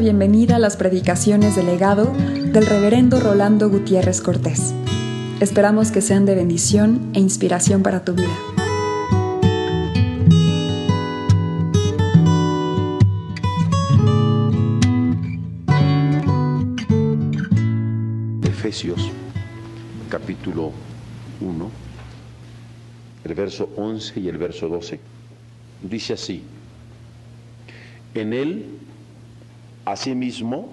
bienvenida a las predicaciones del legado del reverendo Rolando Gutiérrez Cortés. Esperamos que sean de bendición e inspiración para tu vida. Efesios capítulo 1, el verso 11 y el verso 12, dice así, en él Asimismo,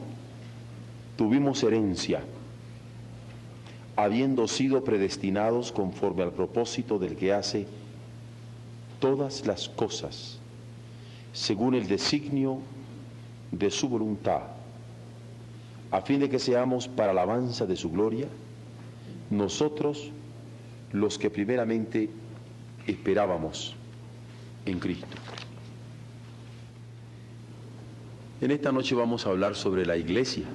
tuvimos herencia, habiendo sido predestinados conforme al propósito del que hace todas las cosas, según el designio de su voluntad, a fin de que seamos para alabanza de su gloria, nosotros los que primeramente esperábamos en Cristo. En esta noche vamos a hablar sobre la iglesia,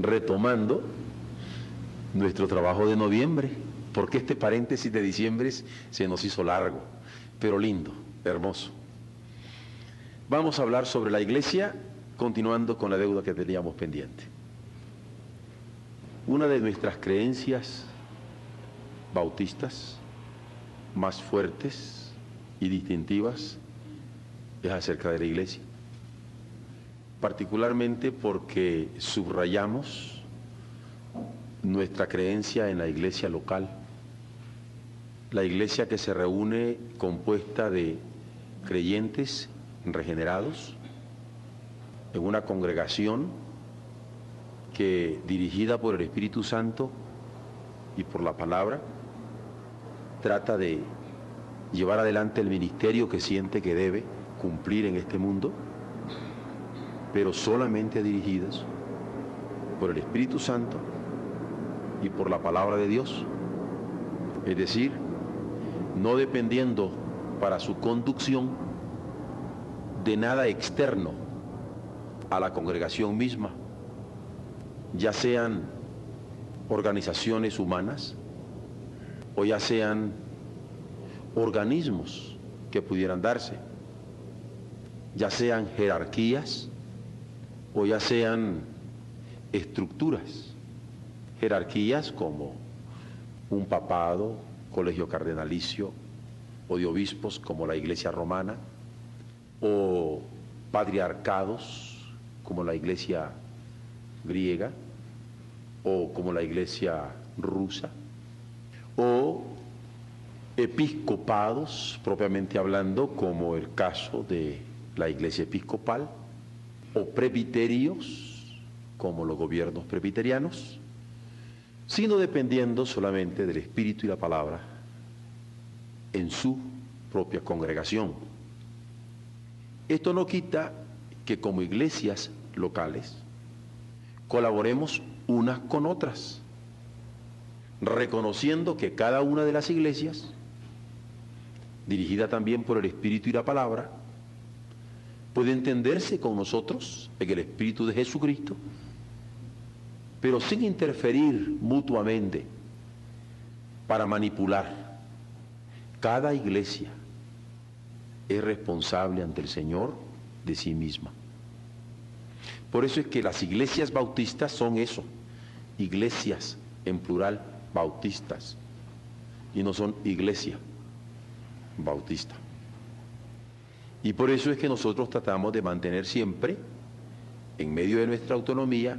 retomando nuestro trabajo de noviembre, porque este paréntesis de diciembre se nos hizo largo, pero lindo, hermoso. Vamos a hablar sobre la iglesia, continuando con la deuda que teníamos pendiente. Una de nuestras creencias bautistas más fuertes y distintivas es acerca de la iglesia particularmente porque subrayamos nuestra creencia en la iglesia local, la iglesia que se reúne compuesta de creyentes regenerados en una congregación que dirigida por el Espíritu Santo y por la palabra trata de llevar adelante el ministerio que siente que debe cumplir en este mundo pero solamente dirigidas por el Espíritu Santo y por la palabra de Dios. Es decir, no dependiendo para su conducción de nada externo a la congregación misma, ya sean organizaciones humanas o ya sean organismos que pudieran darse, ya sean jerarquías, o ya sean estructuras, jerarquías como un papado, colegio cardenalicio, o de obispos como la iglesia romana, o patriarcados como la iglesia griega, o como la iglesia rusa, o episcopados, propiamente hablando, como el caso de la iglesia episcopal, o presbiterios, como los gobiernos presbiterianos, sino dependiendo solamente del Espíritu y la palabra en su propia congregación. Esto no quita que como iglesias locales colaboremos unas con otras, reconociendo que cada una de las iglesias, dirigida también por el Espíritu y la palabra, puede entenderse con nosotros en el Espíritu de Jesucristo, pero sin interferir mutuamente para manipular. Cada iglesia es responsable ante el Señor de sí misma. Por eso es que las iglesias bautistas son eso, iglesias en plural bautistas, y no son iglesia bautista. Y por eso es que nosotros tratamos de mantener siempre, en medio de nuestra autonomía,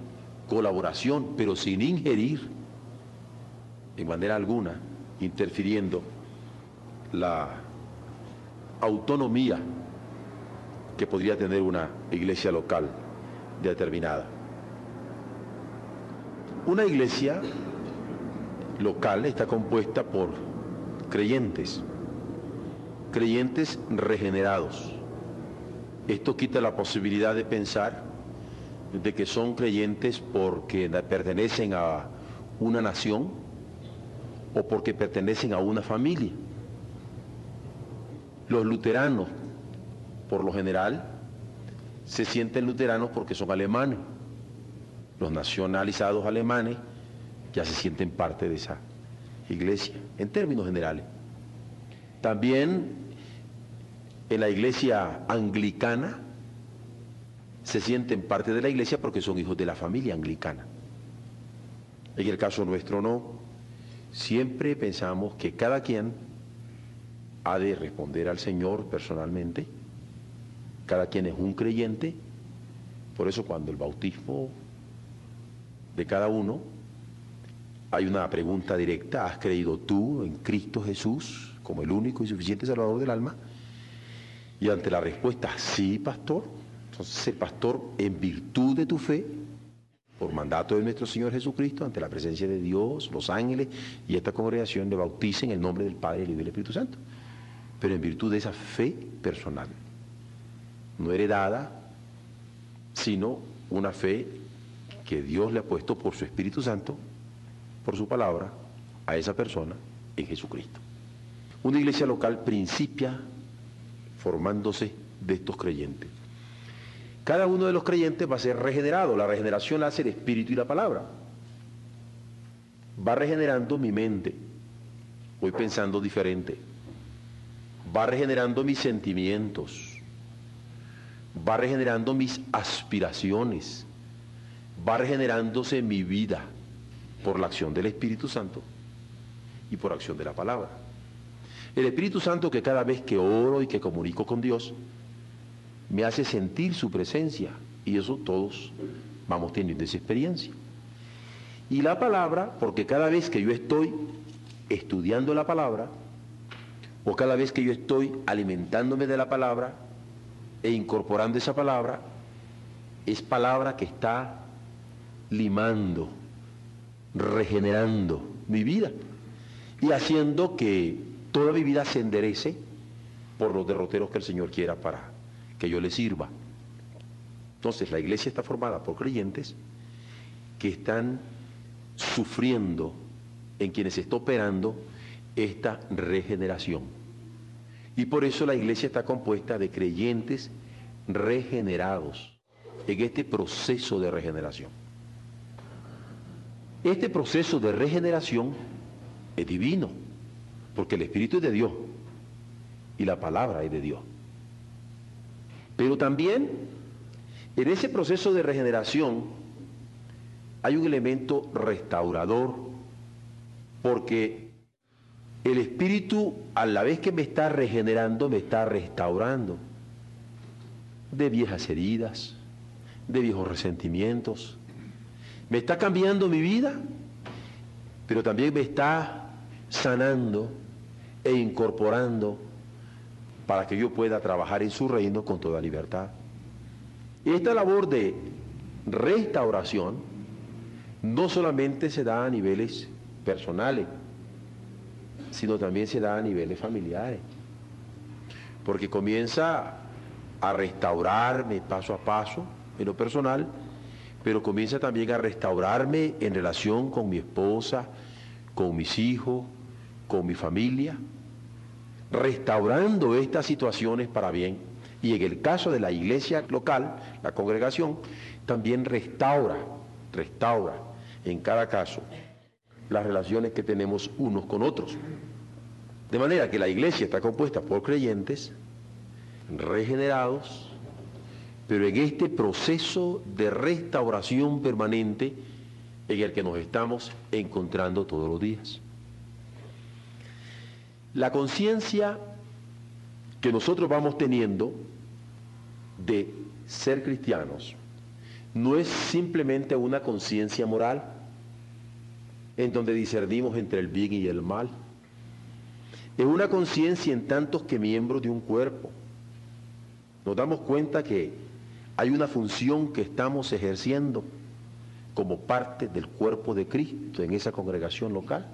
colaboración, pero sin ingerir en manera alguna, interfiriendo la autonomía que podría tener una iglesia local determinada. Una iglesia local está compuesta por creyentes, creyentes regenerados, esto quita la posibilidad de pensar de que son creyentes porque pertenecen a una nación o porque pertenecen a una familia. Los luteranos, por lo general, se sienten luteranos porque son alemanes. Los nacionalizados alemanes ya se sienten parte de esa iglesia, en términos generales. También en la iglesia anglicana se sienten parte de la iglesia porque son hijos de la familia anglicana. En el caso nuestro no. Siempre pensamos que cada quien ha de responder al Señor personalmente. Cada quien es un creyente. Por eso cuando el bautismo de cada uno hay una pregunta directa, ¿has creído tú en Cristo Jesús como el único y suficiente Salvador del alma? Y ante la respuesta, sí, pastor, entonces el pastor, en virtud de tu fe, por mandato de nuestro Señor Jesucristo, ante la presencia de Dios, los ángeles y esta congregación le bautiza en el nombre del Padre, y del Espíritu Santo. Pero en virtud de esa fe personal, no heredada, sino una fe que Dios le ha puesto por su Espíritu Santo, por su palabra, a esa persona en Jesucristo. Una iglesia local principia formándose de estos creyentes. Cada uno de los creyentes va a ser regenerado. La regeneración la hace el Espíritu y la palabra. Va regenerando mi mente. Voy pensando diferente. Va regenerando mis sentimientos. Va regenerando mis aspiraciones. Va regenerándose mi vida por la acción del Espíritu Santo y por acción de la palabra. El Espíritu Santo que cada vez que oro y que comunico con Dios, me hace sentir su presencia y eso todos vamos teniendo esa experiencia. Y la palabra, porque cada vez que yo estoy estudiando la palabra, o cada vez que yo estoy alimentándome de la palabra e incorporando esa palabra, es palabra que está limando, regenerando mi vida y haciendo que toda mi vida se enderece por los derroteros que el Señor quiera para que yo le sirva. Entonces la iglesia está formada por creyentes que están sufriendo en quienes está operando esta regeneración. Y por eso la iglesia está compuesta de creyentes regenerados en este proceso de regeneración. Este proceso de regeneración es divino, porque el Espíritu es de Dios y la palabra es de Dios. Pero también en ese proceso de regeneración hay un elemento restaurador, porque el Espíritu a la vez que me está regenerando, me está restaurando de viejas heridas, de viejos resentimientos. Me está cambiando mi vida, pero también me está sanando e incorporando para que yo pueda trabajar en su reino con toda libertad. Esta labor de restauración no solamente se da a niveles personales, sino también se da a niveles familiares. Porque comienza a restaurarme paso a paso en lo personal, pero comienza también a restaurarme en relación con mi esposa, con mis hijos, con mi familia, restaurando estas situaciones para bien. Y en el caso de la iglesia local, la congregación, también restaura, restaura en cada caso las relaciones que tenemos unos con otros. De manera que la iglesia está compuesta por creyentes regenerados, pero en este proceso de restauración permanente en el que nos estamos encontrando todos los días. La conciencia que nosotros vamos teniendo de ser cristianos no es simplemente una conciencia moral en donde discernimos entre el bien y el mal. Es una conciencia en tantos que miembros de un cuerpo. Nos damos cuenta que hay una función que estamos ejerciendo como parte del cuerpo de Cristo en esa congregación local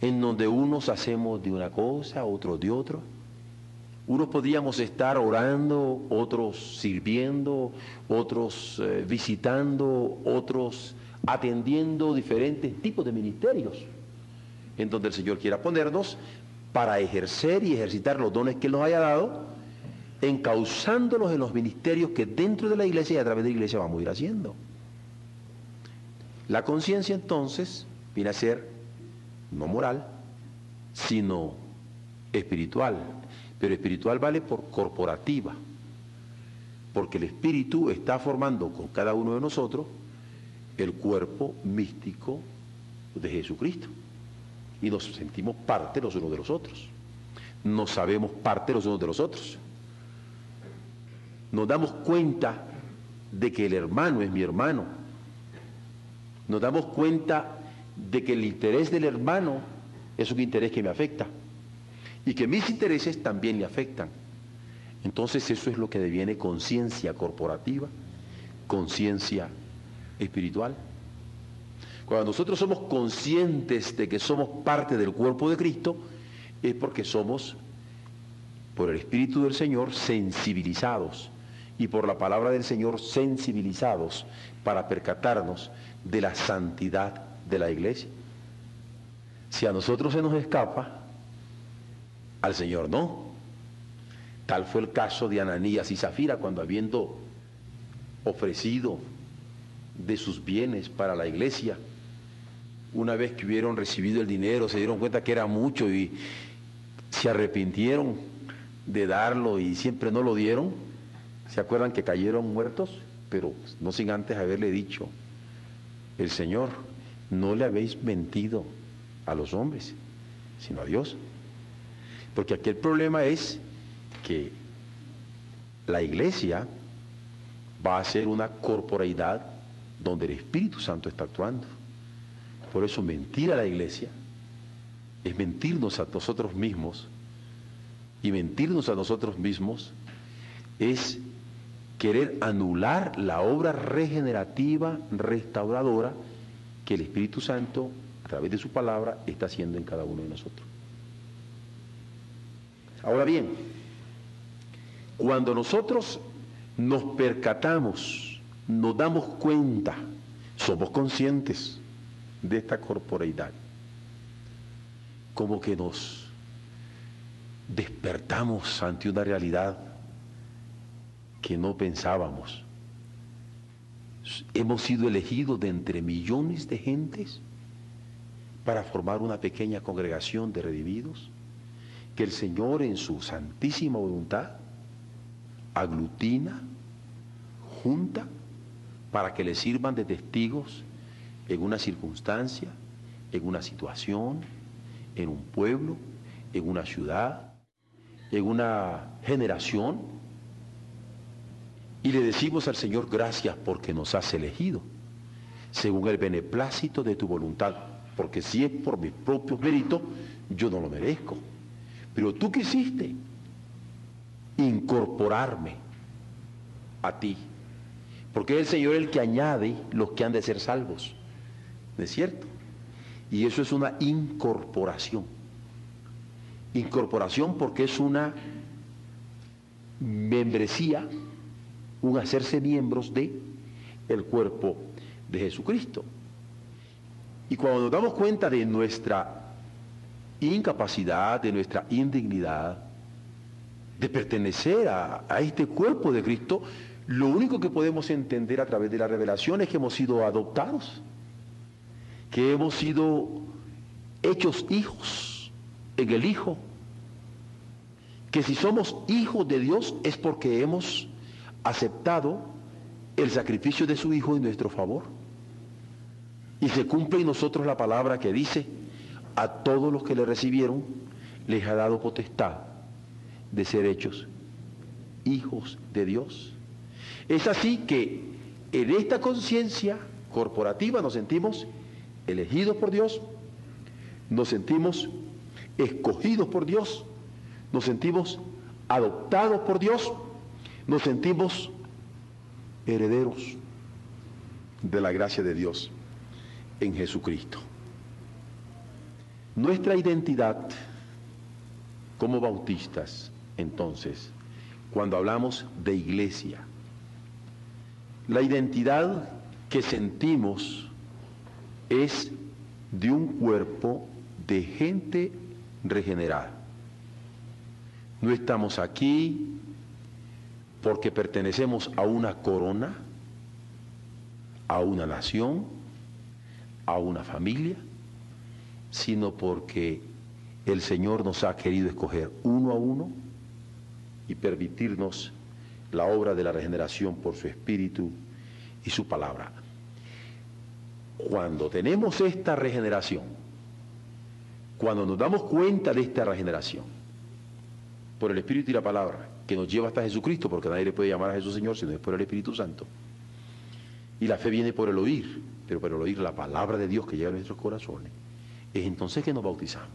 en donde unos hacemos de una cosa, otros de otra. Unos podríamos estar orando, otros sirviendo, otros eh, visitando, otros atendiendo diferentes tipos de ministerios, en donde el Señor quiera ponernos para ejercer y ejercitar los dones que nos haya dado, encauzándolos en los ministerios que dentro de la iglesia y a través de la iglesia vamos a ir haciendo. La conciencia entonces viene a ser no moral, sino espiritual. Pero espiritual vale por corporativa. porque el Espíritu está formando con cada uno de nosotros el cuerpo místico de Jesucristo. Y nos sentimos parte los unos de los otros. Nos sabemos parte los unos de los otros. Nos damos cuenta de que el hermano es mi hermano. Nos damos cuenta de que el interés del hermano es un interés que me afecta y que mis intereses también le afectan. Entonces eso es lo que deviene conciencia corporativa, conciencia espiritual. Cuando nosotros somos conscientes de que somos parte del cuerpo de Cristo, es porque somos, por el Espíritu del Señor, sensibilizados y por la palabra del Señor sensibilizados para percatarnos de la santidad de la iglesia. Si a nosotros se nos escapa, al Señor no. Tal fue el caso de Ananías y Zafira cuando habiendo ofrecido de sus bienes para la iglesia, una vez que hubieron recibido el dinero, se dieron cuenta que era mucho y se arrepintieron de darlo y siempre no lo dieron. ¿Se acuerdan que cayeron muertos? Pero no sin antes haberle dicho, el Señor, no le habéis mentido a los hombres, sino a Dios. Porque aquí el problema es que la iglesia va a ser una corporeidad donde el Espíritu Santo está actuando. Por eso mentir a la iglesia es mentirnos a nosotros mismos y mentirnos a nosotros mismos es querer anular la obra regenerativa, restauradora que el Espíritu Santo, a través de su palabra, está haciendo en cada uno de nosotros. Ahora bien, cuando nosotros nos percatamos, nos damos cuenta, somos conscientes de esta corporeidad, como que nos despertamos ante una realidad que no pensábamos. Hemos sido elegidos de entre millones de gentes para formar una pequeña congregación de redimidos. Que el Señor en su santísima voluntad aglutina, junta, para que le sirvan de testigos en una circunstancia, en una situación, en un pueblo, en una ciudad, en una generación y le decimos al Señor gracias porque nos has elegido, según el beneplácito de tu voluntad, porque si es por mis propios méritos, yo no lo merezco. Pero tú quisiste incorporarme a ti, porque es el Señor el que añade los que han de ser salvos. ¿No es cierto? Y eso es una incorporación. Incorporación porque es una membresía un hacerse miembros de el cuerpo de Jesucristo. Y cuando nos damos cuenta de nuestra incapacidad, de nuestra indignidad, de pertenecer a, a, este cuerpo de Cristo, lo único que podemos entender a través de la revelación es que hemos sido adoptados, que hemos sido hechos hijos en el Hijo, que si somos hijos de Dios es porque hemos aceptado el sacrificio de su Hijo en nuestro favor. Y se cumple en nosotros la palabra que dice, a todos los que le recibieron, les ha dado potestad de ser hechos hijos de Dios. Es así que en esta conciencia corporativa nos sentimos elegidos por Dios, nos sentimos escogidos por Dios, nos sentimos adoptados por Dios nos sentimos herederos de la gracia de Dios en Jesucristo. Nuestra identidad como bautistas, entonces, cuando hablamos de iglesia, la identidad que sentimos es de un cuerpo de gente regenerada. No estamos aquí porque pertenecemos a una corona, a una nación, a una familia, sino porque el Señor nos ha querido escoger uno a uno y permitirnos la obra de la regeneración por su espíritu y su palabra. Cuando tenemos esta regeneración, cuando nos damos cuenta de esta regeneración, por el Espíritu y la palabra, que nos lleva hasta Jesucristo, porque nadie le puede llamar a Jesús Señor si no es por el Espíritu Santo. Y la fe viene por el oír, pero por el oír la palabra de Dios que llega a nuestros corazones. Es entonces que nos bautizamos.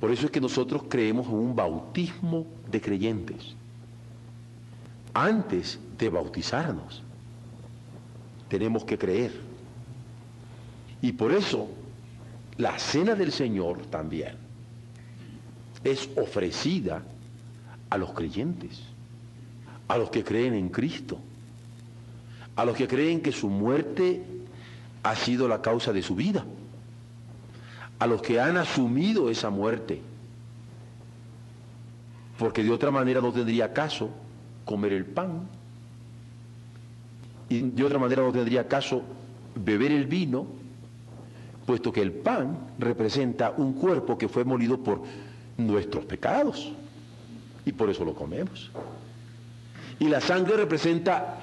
Por eso es que nosotros creemos en un bautismo de creyentes. Antes de bautizarnos, tenemos que creer. Y por eso la cena del Señor también es ofrecida a los creyentes, a los que creen en Cristo, a los que creen que su muerte ha sido la causa de su vida, a los que han asumido esa muerte, porque de otra manera no tendría caso comer el pan, y de otra manera no tendría caso beber el vino, puesto que el pan representa un cuerpo que fue molido por nuestros pecados y por eso lo comemos. Y la sangre representa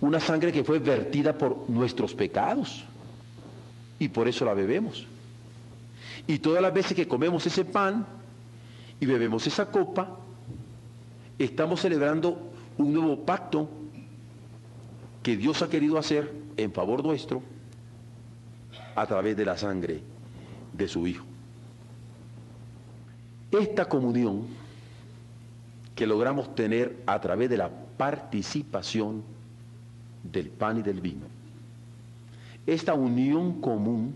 una sangre que fue vertida por nuestros pecados y por eso la bebemos. Y todas las veces que comemos ese pan y bebemos esa copa, estamos celebrando un nuevo pacto que Dios ha querido hacer en favor nuestro a través de la sangre de su Hijo. Esta comunión que logramos tener a través de la participación del pan y del vino. Esta unión común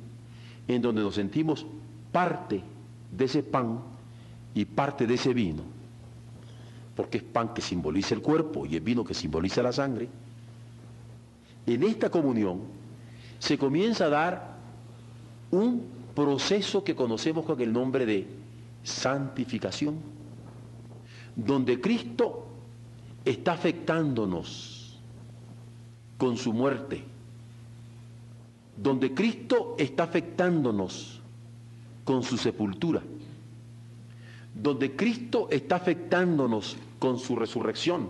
en donde nos sentimos parte de ese pan y parte de ese vino, porque es pan que simboliza el cuerpo y el vino que simboliza la sangre, en esta comunión se comienza a dar un proceso que conocemos con el nombre de santificación donde Cristo está afectándonos con su muerte, donde Cristo está afectándonos con su sepultura, donde Cristo está afectándonos con su resurrección,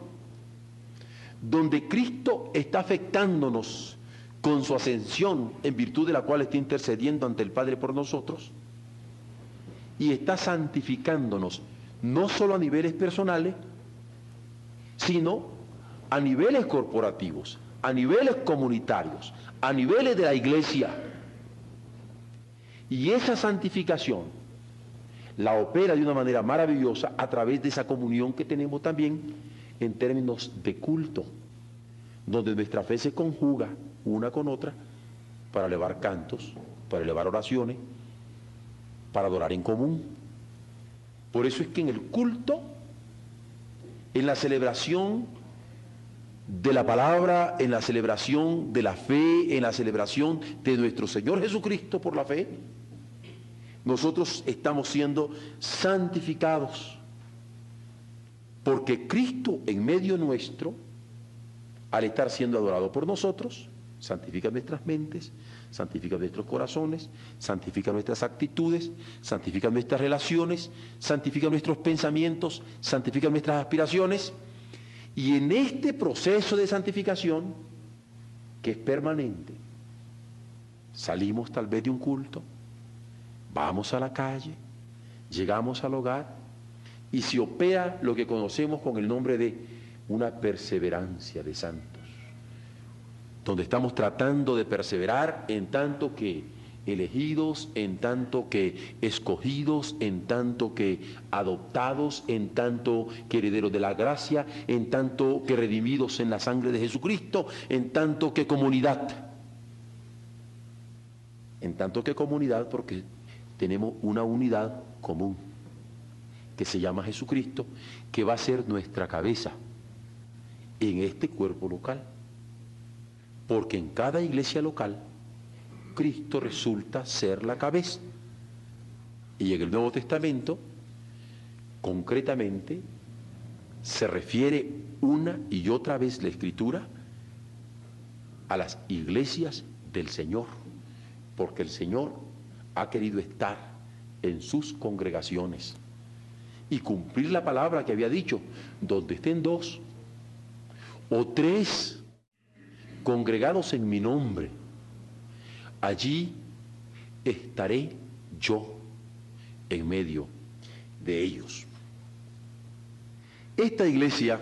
donde Cristo está afectándonos con su ascensión, en virtud de la cual está intercediendo ante el Padre por nosotros, y está santificándonos no solo a niveles personales, sino a niveles corporativos, a niveles comunitarios, a niveles de la iglesia. Y esa santificación la opera de una manera maravillosa a través de esa comunión que tenemos también en términos de culto, donde nuestra fe se conjuga una con otra para elevar cantos, para elevar oraciones, para adorar en común. Por eso es que en el culto, en la celebración de la palabra, en la celebración de la fe, en la celebración de nuestro Señor Jesucristo por la fe, nosotros estamos siendo santificados. Porque Cristo en medio nuestro, al estar siendo adorado por nosotros, santifica nuestras mentes, santifica nuestros corazones, santifica nuestras actitudes, santifica nuestras relaciones, santifica nuestros pensamientos, santifica nuestras aspiraciones. Y en este proceso de santificación, que es permanente, salimos tal vez de un culto, vamos a la calle, llegamos al hogar y se opera lo que conocemos con el nombre de una perseverancia de santos donde estamos tratando de perseverar en tanto que elegidos, en tanto que escogidos, en tanto que adoptados, en tanto que herederos de la gracia, en tanto que redimidos en la sangre de Jesucristo, en tanto que comunidad. En tanto que comunidad porque tenemos una unidad común que se llama Jesucristo, que va a ser nuestra cabeza en este cuerpo local. Porque en cada iglesia local, Cristo resulta ser la cabeza. Y en el Nuevo Testamento, concretamente, se refiere una y otra vez la Escritura a las iglesias del Señor, porque el Señor ha querido estar en sus congregaciones. y cumplir la palabra que había dicho, donde estén dos o tres congregados en mi nombre, allí estaré yo en medio de ellos. Esta iglesia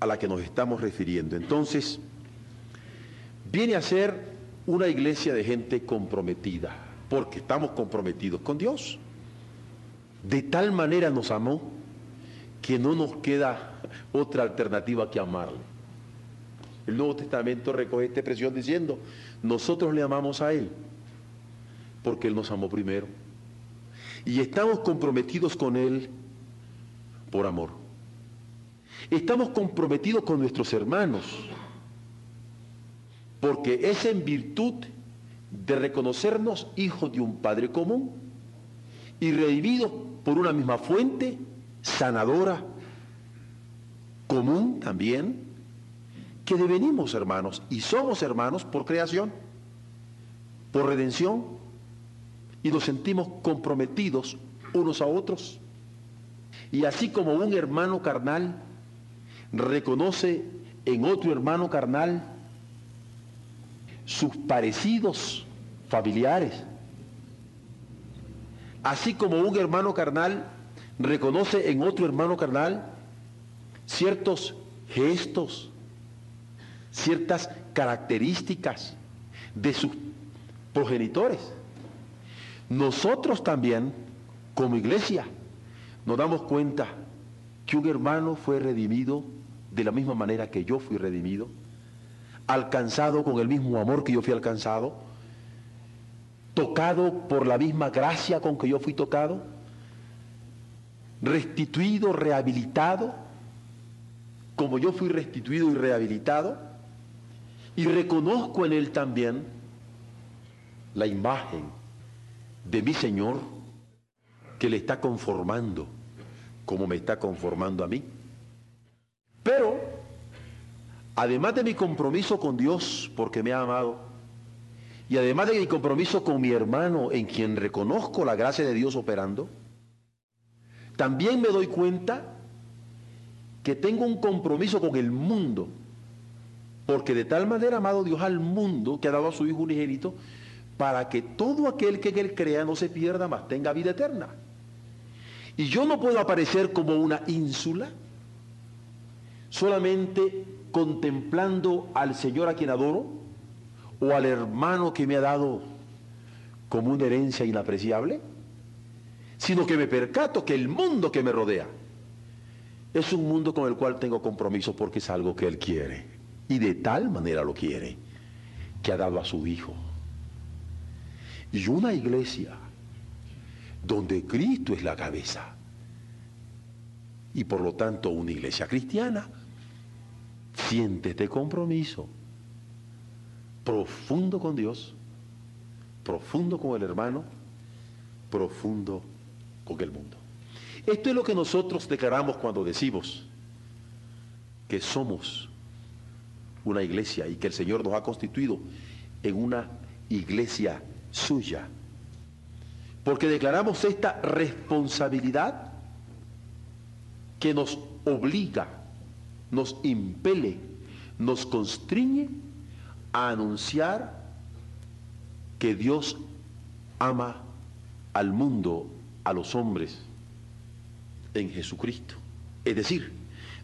a la que nos estamos refiriendo, entonces, viene a ser una iglesia de gente comprometida, porque estamos comprometidos con Dios. De tal manera nos amó que no nos queda otra alternativa que amarle. El Nuevo Testamento recoge esta expresión diciendo, nosotros le amamos a Él, porque Él nos amó primero. Y estamos comprometidos con Él por amor. Estamos comprometidos con nuestros hermanos, porque es en virtud de reconocernos hijos de un Padre común y redimidos por una misma fuente sanadora, común también, que devenimos hermanos y somos hermanos por creación, por redención, y nos sentimos comprometidos unos a otros. Y así como un hermano carnal reconoce en otro hermano carnal sus parecidos familiares, así como un hermano carnal reconoce en otro hermano carnal ciertos gestos, ciertas características de sus progenitores. Nosotros también, como iglesia, nos damos cuenta que un hermano fue redimido de la misma manera que yo fui redimido, alcanzado con el mismo amor que yo fui alcanzado, tocado por la misma gracia con que yo fui tocado, restituido, rehabilitado, como yo fui restituido y rehabilitado, y reconozco en él también la imagen de mi Señor que le está conformando como me está conformando a mí. Pero, además de mi compromiso con Dios, porque me ha amado, y además de mi compromiso con mi hermano, en quien reconozco la gracia de Dios operando, también me doy cuenta que tengo un compromiso con el mundo, porque de tal manera amado Dios al mundo que ha dado a su Hijo unigénito, para que todo aquel que en él crea no se pierda, mas tenga vida eterna. Y yo no puedo aparecer como una ínsula, solamente contemplando al Señor a quien adoro, o al hermano que me ha dado como una herencia inapreciable, sino que me percato que el mundo que me rodea es un mundo con el cual tengo compromiso porque es algo que Él quiere. Y de tal manera lo quiere, que ha dado a su Hijo. Y una iglesia donde Cristo es la cabeza. Y por lo tanto una iglesia cristiana siente este compromiso profundo con Dios, profundo con el hermano, profundo con el mundo. Esto es lo que nosotros declaramos cuando decimos que somos una iglesia y que el Señor nos ha constituido en una iglesia suya porque declaramos esta responsabilidad que nos obliga, nos impele, nos constriñe a anunciar que Dios ama al mundo, a los hombres, en Jesucristo. Es decir,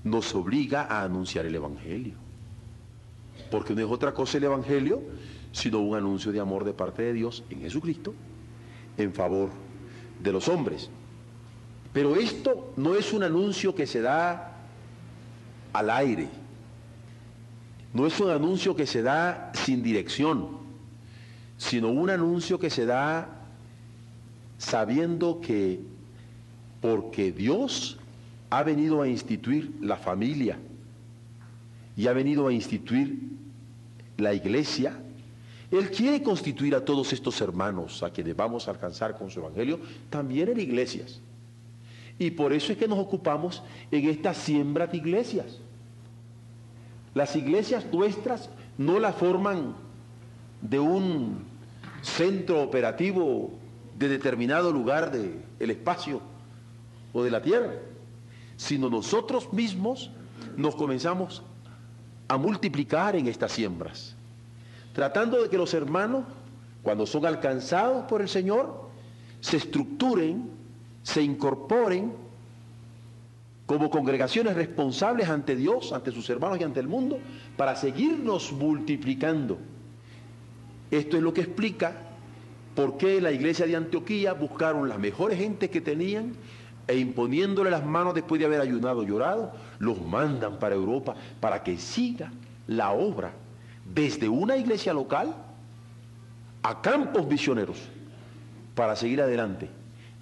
nos obliga a anunciar el Evangelio. Porque no es otra cosa el Evangelio, sino un anuncio de amor de parte de Dios en Jesucristo en favor de los hombres. Pero esto no es un anuncio que se da al aire, no es un anuncio que se da sin dirección, sino un anuncio que se da sabiendo que porque Dios ha venido a instituir la familia y ha venido a instituir la iglesia, él quiere constituir a todos estos hermanos a quienes vamos a alcanzar con su evangelio, también en iglesias. Y por eso es que nos ocupamos en esta siembra de iglesias. Las iglesias nuestras no la forman de un centro operativo de determinado lugar del espacio, o de la tierra, sino nosotros mismos nos comenzamos a multiplicar en estas siembras, tratando de que los hermanos, cuando son alcanzados por el Señor, se estructuren, se incorporen como congregaciones responsables ante Dios, ante sus hermanos y ante el mundo, para seguirnos multiplicando. Esto es lo que explica por qué la iglesia de Antioquía buscaron las mejores gentes que tenían e imponiéndole las manos después de haber ayunado llorado, los mandan para Europa para que siga la obra desde una iglesia local a campos misioneros para seguir adelante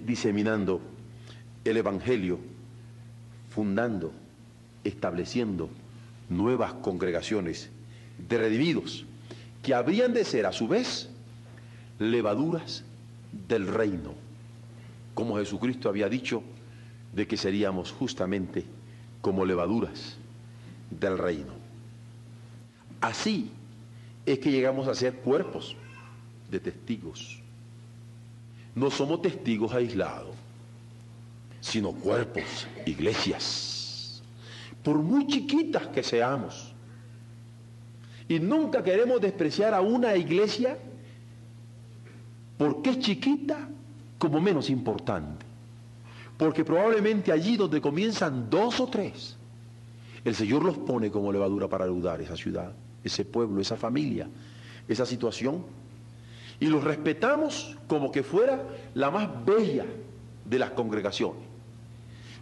diseminando el Evangelio, fundando, estableciendo nuevas congregaciones de redimidos que habrían de ser a su vez levaduras del reino como Jesucristo había dicho, de que seríamos justamente como levaduras del reino. Así es que llegamos a ser cuerpos de testigos. No somos testigos aislados, sino cuerpos, iglesias, por muy chiquitas que seamos. Y nunca queremos despreciar a una iglesia porque es chiquita como menos importante. Porque probablemente allí donde comienzan dos o tres, el Señor los pone como levadura para ayudar esa ciudad, ese pueblo, esa familia, esa situación. Y los respetamos como que fuera la más bella de las congregaciones.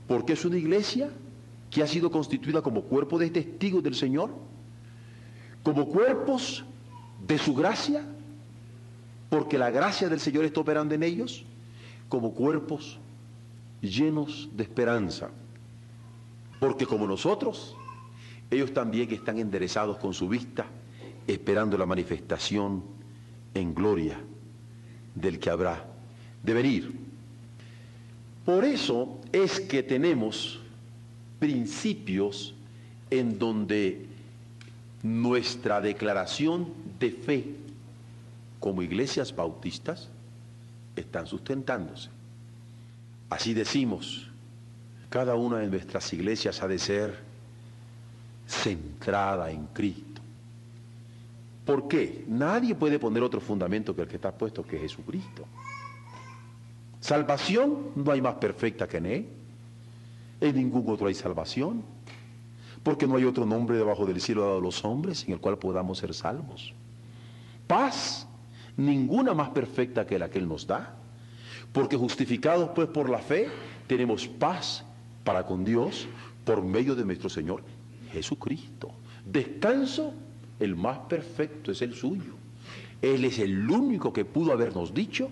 Porque es una iglesia que ha sido constituida como cuerpo de testigos del Señor, como cuerpos de su gracia, porque la gracia del Señor está operando en ellos, como cuerpos llenos de esperanza. Porque como nosotros, ellos también están enderezados con su vista, esperando la manifestación en gloria del que habrá de venir. Por eso es que tenemos principios en donde nuestra declaración de fe como iglesias bautistas están sustentándose. Así decimos, cada una de nuestras iglesias ha de ser centrada en Cristo. ¿Por qué? Nadie puede poner otro fundamento que el que está puesto, que es Jesucristo. Salvación no hay más perfecta que en Él. En ningún otro hay salvación. Porque no hay otro nombre debajo del cielo dado a los hombres en el cual podamos ser salvos. Paz ninguna más perfecta que la que Él nos da. Porque justificados pues por la fe, tenemos paz para con Dios por medio de nuestro Señor Jesucristo. Descanso, el más perfecto es el suyo. Él es el único que pudo habernos dicho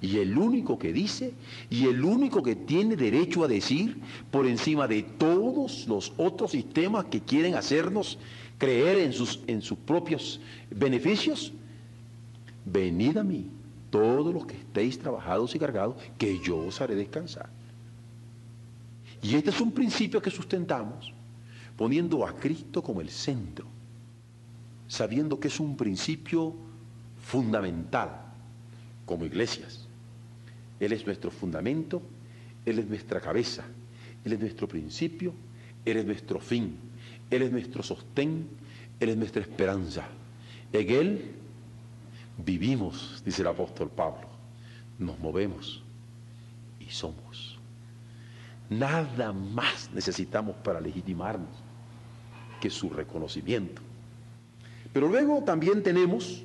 y el único que dice y el único que tiene derecho a decir por encima de todos los otros sistemas que quieren hacernos creer en sus, en sus propios beneficios venid a mí, todos los que estéis trabajados y cargados, que yo os haré descansar. Y este es un principio que sustentamos, poniendo a Cristo como el centro, sabiendo que es un principio fundamental como iglesias. Él es nuestro fundamento, Él es nuestra cabeza, Él es nuestro principio, Él es nuestro fin, Él es nuestro sostén, Él es nuestra esperanza. En Él Vivimos, dice el apóstol Pablo, nos movemos y somos. Nada más necesitamos para legitimarnos que su reconocimiento. Pero luego también tenemos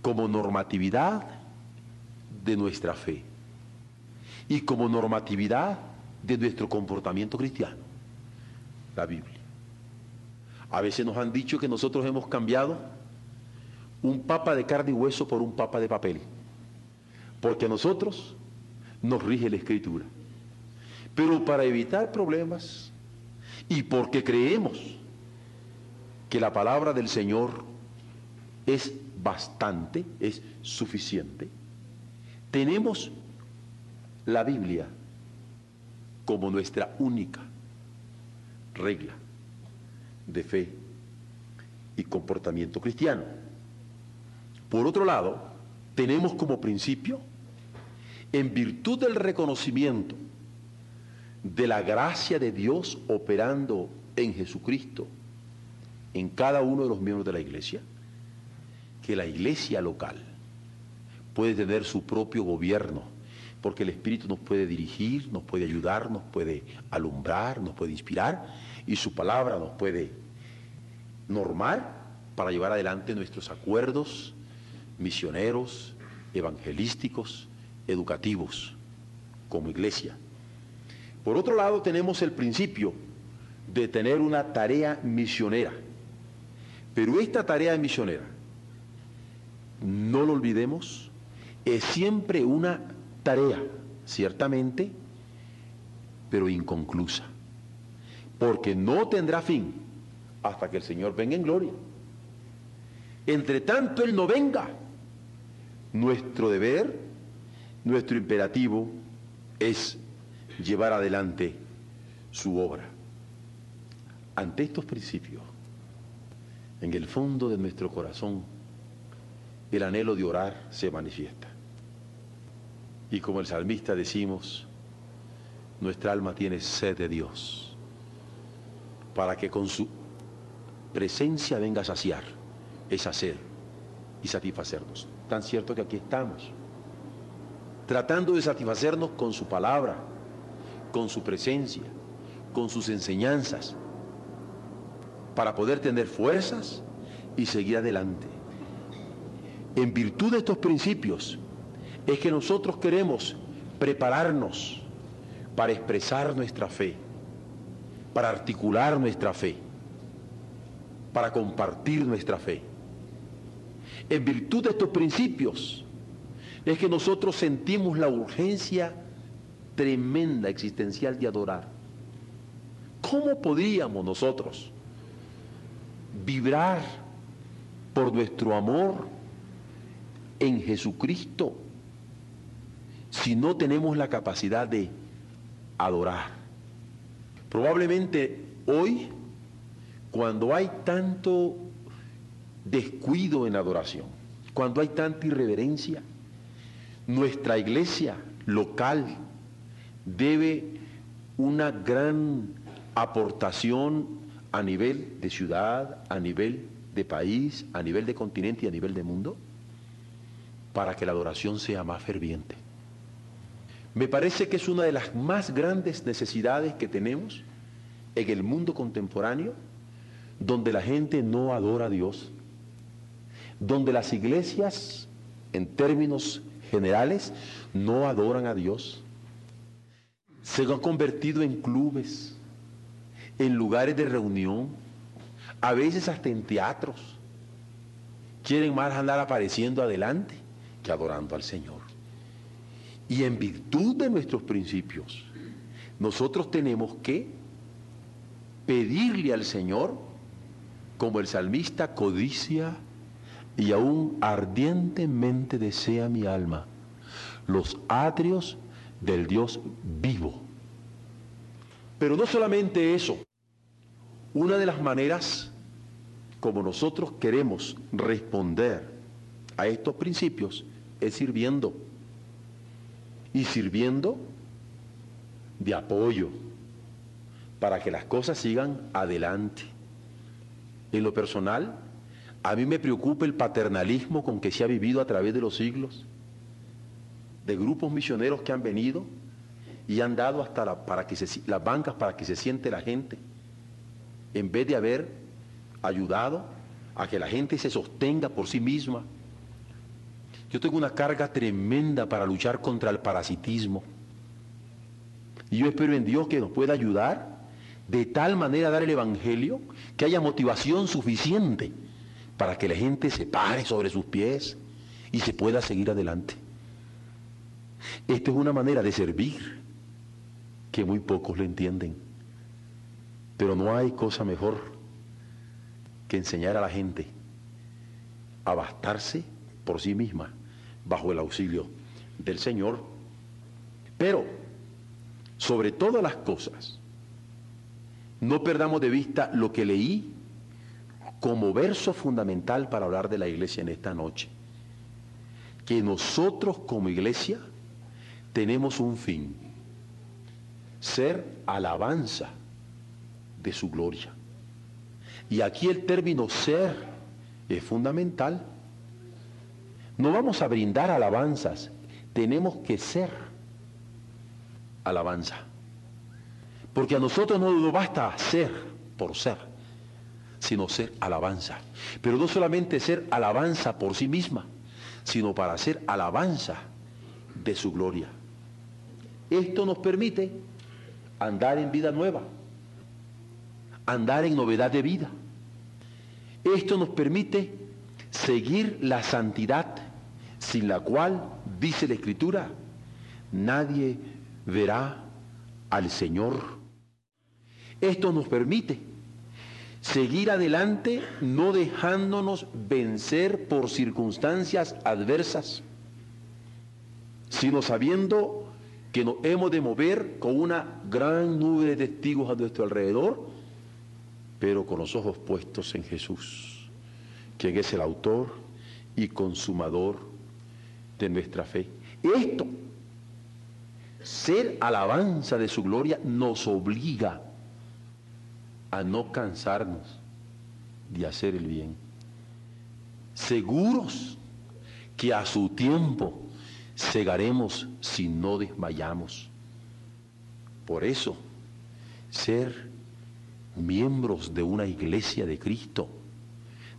como normatividad de nuestra fe y como normatividad de nuestro comportamiento cristiano, la Biblia. A veces nos han dicho que nosotros hemos cambiado un papa de carne y hueso por un papa de papel. Porque a nosotros nos rige la escritura. Pero para evitar problemas y porque creemos que la palabra del Señor es bastante, es suficiente, tenemos la Biblia como nuestra única regla de fe y comportamiento cristiano. Por otro lado, tenemos como principio, en virtud del reconocimiento de la gracia de Dios operando en Jesucristo, en cada uno de los miembros de la iglesia, que la iglesia local puede tener su propio gobierno, porque el Espíritu nos puede dirigir, nos puede ayudar, nos puede alumbrar, nos puede inspirar, y su palabra nos puede normar para llevar adelante nuestros acuerdos misioneros, evangelísticos, educativos, como iglesia. Por otro lado, tenemos el principio de tener una tarea misionera. Pero esta tarea misionera, no lo olvidemos, es siempre una tarea, ciertamente, pero inconclusa. Porque no tendrá fin hasta que el Señor venga en gloria. Entre tanto Él no venga, nuestro deber, nuestro imperativo es llevar adelante su obra. Ante estos principios, en el fondo de nuestro corazón, el anhelo de orar se manifiesta. Y como el salmista decimos, nuestra alma tiene sed de Dios, para que con su presencia venga a saciar esa sed y satisfacernos. Tan cierto que aquí estamos, tratando de satisfacernos con su palabra, con su presencia, con sus enseñanzas, para poder tener fuerzas y seguir adelante. En virtud de estos principios es que nosotros queremos prepararnos para expresar nuestra fe, para articular nuestra fe, para compartir nuestra fe. En virtud de estos principios es que nosotros sentimos la urgencia tremenda existencial de adorar. ¿Cómo podríamos nosotros vibrar por nuestro amor en Jesucristo si no tenemos la capacidad de adorar? Probablemente hoy, cuando hay tanto descuido en adoración, cuando hay tanta irreverencia, nuestra iglesia local debe una gran aportación a nivel de ciudad, a nivel de país, a nivel de continente y a nivel de mundo, para que la adoración sea más ferviente. Me parece que es una de las más grandes necesidades que tenemos en el mundo contemporáneo, donde la gente no adora a Dios, donde las iglesias, en términos generales, no adoran a Dios. Se han convertido en clubes, en lugares de reunión, a veces hasta en teatros. Quieren más andar apareciendo adelante que adorando al Señor. Y en virtud de nuestros principios, nosotros tenemos que pedirle al Señor, como el salmista codicia y aún ardientemente desea mi alma los atrios del Dios vivo. Pero no solamente eso, una de las maneras como nosotros queremos responder a estos principios es sirviendo. Y sirviendo de apoyo para que las cosas sigan adelante. En lo personal, a mí me preocupa el paternalismo con que se ha vivido a través de los siglos, de grupos misioneros que han venido y han dado hasta para que las bancas para que se siente la gente, en vez de haber ayudado a que la gente se sostenga por sí misma. Yo tengo una carga tremenda para luchar contra el parasitismo. Y yo espero en Dios que nos pueda ayudar de tal manera a dar el Evangelio que haya motivación suficiente para que la gente se pare sobre sus pies y se pueda seguir adelante. Esta es una manera de servir que muy pocos lo entienden. Pero no hay cosa mejor que enseñar a la gente a bastarse por sí misma bajo el auxilio del Señor. Pero, sobre todas las cosas, no perdamos de vista lo que leí como verso fundamental para hablar de la iglesia en esta noche. Que nosotros como iglesia tenemos un fin. ser alabanza de su gloria. Y aquí el término ser es fundamental. No vamos a brindar alabanzas, tenemos que ser alabanza. Porque a nosotros no nos basta ser por ser, sino ser alabanza. Pero no solamente ser alabanza por sí misma, sino para ser alabanza de su gloria. Esto nos permite andar en vida nueva, andar en novedad de vida. Esto nos permite seguir la santidad sin la cual, dice la Escritura, nadie verá al Señor. Esto nos permite seguir adelante no dejándonos vencer por circunstancias adversas, sino sabiendo que nos hemos de mover con una gran nube de testigos a nuestro alrededor, pero con los ojos puestos en Jesús, quien es el autor y consumador de nuestra fe. Esto, ser alabanza de su gloria, nos obliga a no cansarnos de hacer el bien, seguros que a su tiempo cegaremos si no desmayamos. Por eso, ser miembros de una iglesia de Cristo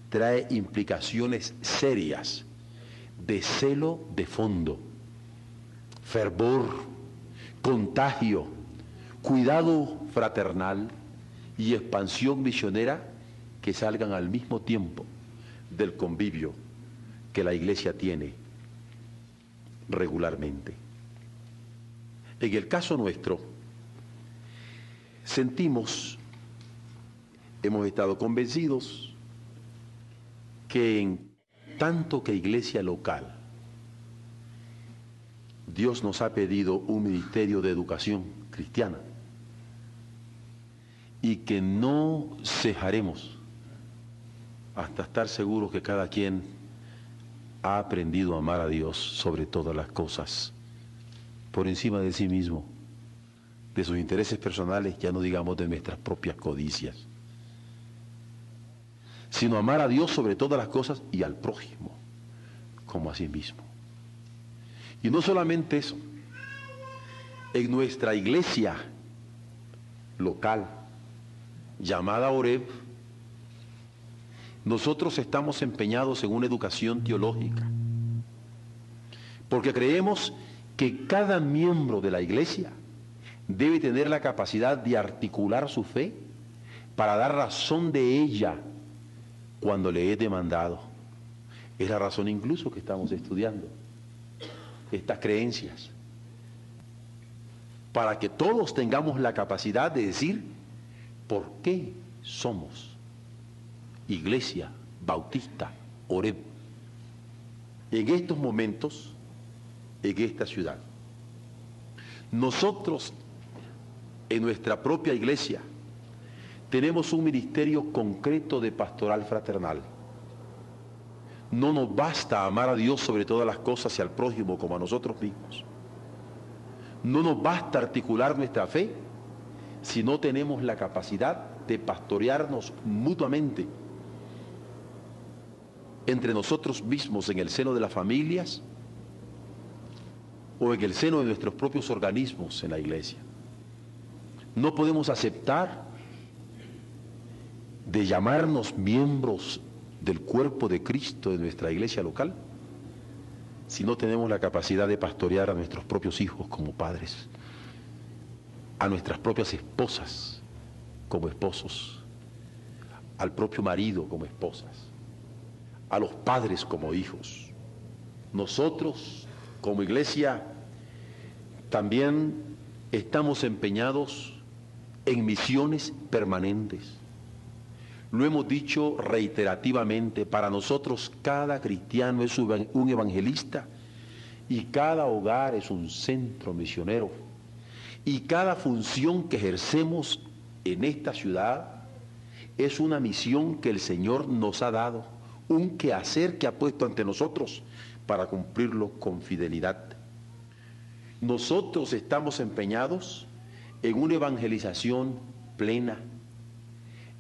trae implicaciones serias de celo de fondo, fervor, contagio, cuidado fraternal y expansión misionera que salgan al mismo tiempo del convivio que la iglesia tiene regularmente. En el caso nuestro, sentimos, hemos estado convencidos que en tanto que iglesia local, Dios nos ha pedido un ministerio de educación cristiana y que no cejaremos hasta estar seguros que cada quien ha aprendido a amar a Dios sobre todas las cosas, por encima de sí mismo, de sus intereses personales, ya no digamos de nuestras propias codicias, sino amar a Dios sobre todas las cosas y al prójimo como a sí mismo. Y no solamente eso, en nuestra iglesia local, llamada Oreb, nosotros estamos empeñados en una educación teológica, porque creemos que cada miembro de la iglesia debe tener la capacidad de articular su fe para dar razón de ella cuando le he demandado. Es la razón incluso que estamos estudiando estas creencias, para que todos tengamos la capacidad de decir por qué somos Iglesia Bautista Oreb. En estos momentos, en esta ciudad, nosotros en nuestra propia iglesia tenemos un ministerio concreto de pastoral fraternal. No nos basta amar a Dios sobre todas las cosas y al prójimo como a nosotros mismos. No nos basta articular nuestra fe si no tenemos la capacidad de pastorearnos mutuamente entre nosotros mismos en el seno de las familias o en el seno de nuestros propios organismos en la iglesia. No podemos aceptar de llamarnos miembros del cuerpo de Cristo de nuestra iglesia local si no tenemos la capacidad de pastorear a nuestros propios hijos como padres, a nuestras propias esposas como esposos, al propio marido como esposas a los padres como hijos. Nosotros, como iglesia, también estamos empeñados en misiones permanentes. Lo hemos dicho reiterativamente, para nosotros cada cristiano es un evangelista y cada hogar es un centro misionero. Y cada función que ejercemos en esta ciudad es una misión que el Señor nos ha dado un quehacer que ha puesto ante nosotros para cumplirlo con fidelidad. Nosotros estamos empeñados en una evangelización plena,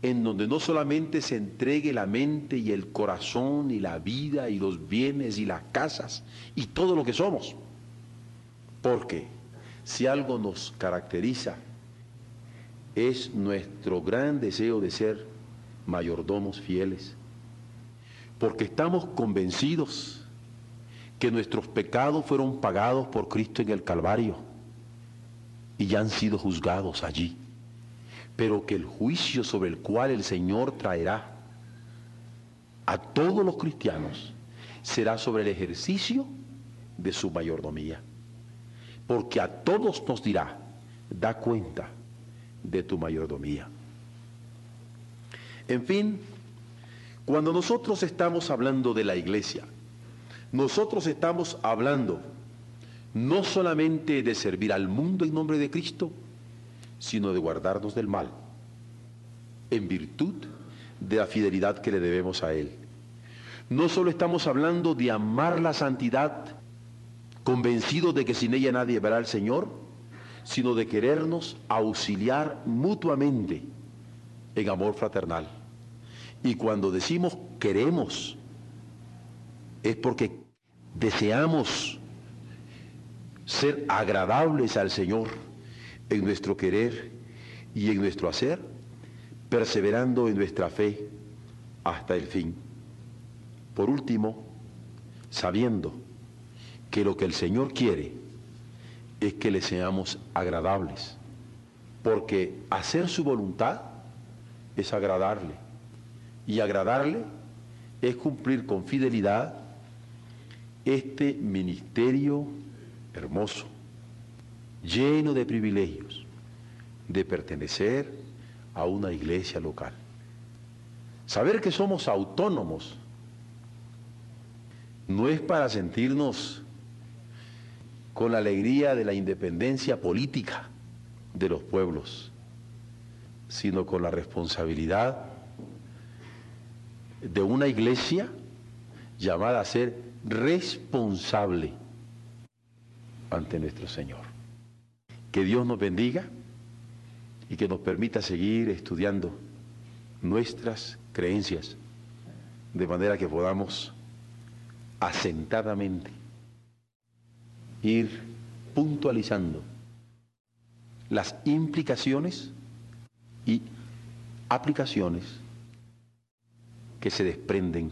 en donde no solamente se entregue la mente y el corazón y la vida y los bienes y las casas y todo lo que somos, porque si algo nos caracteriza es nuestro gran deseo de ser mayordomos fieles, porque estamos convencidos que nuestros pecados fueron pagados por Cristo en el Calvario y ya han sido juzgados allí, pero que el juicio sobre el cual el Señor traerá a todos los cristianos será sobre el ejercicio de su mayordomía, porque a todos nos dirá, da cuenta de tu mayordomía. En fin, cuando nosotros estamos hablando de la iglesia, nosotros estamos hablando no solamente de servir al mundo en nombre de Cristo, sino de guardarnos del mal, en virtud de la fidelidad que le debemos a Él. No solo estamos hablando de amar la santidad, convencidos de que sin ella nadie verá al Señor, sino de querernos auxiliar mutuamente en amor fraternal. Y cuando decimos queremos, es porque deseamos ser agradables al Señor en nuestro querer y en nuestro hacer, perseverando en nuestra fe hasta el fin. Por último, sabiendo que lo que el Señor quiere es que le seamos agradables, porque hacer su voluntad es agradarle, y agradarle es cumplir con fidelidad este ministerio hermoso, lleno de privilegios, de pertenecer a una iglesia local. Saber que somos autónomos no es para sentirnos con la alegría de la independencia política de los pueblos, sino con la responsabilidad de una iglesia llamada a ser responsable ante nuestro Señor. Que Dios nos bendiga y que nos permita seguir estudiando nuestras creencias de manera que podamos asentadamente ir puntualizando las implicaciones y aplicaciones que se desprenden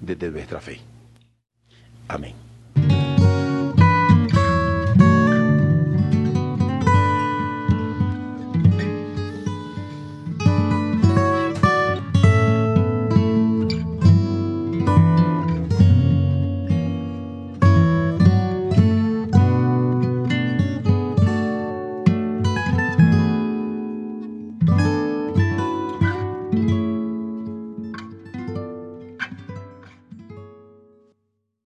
desde nuestra fe. Amén.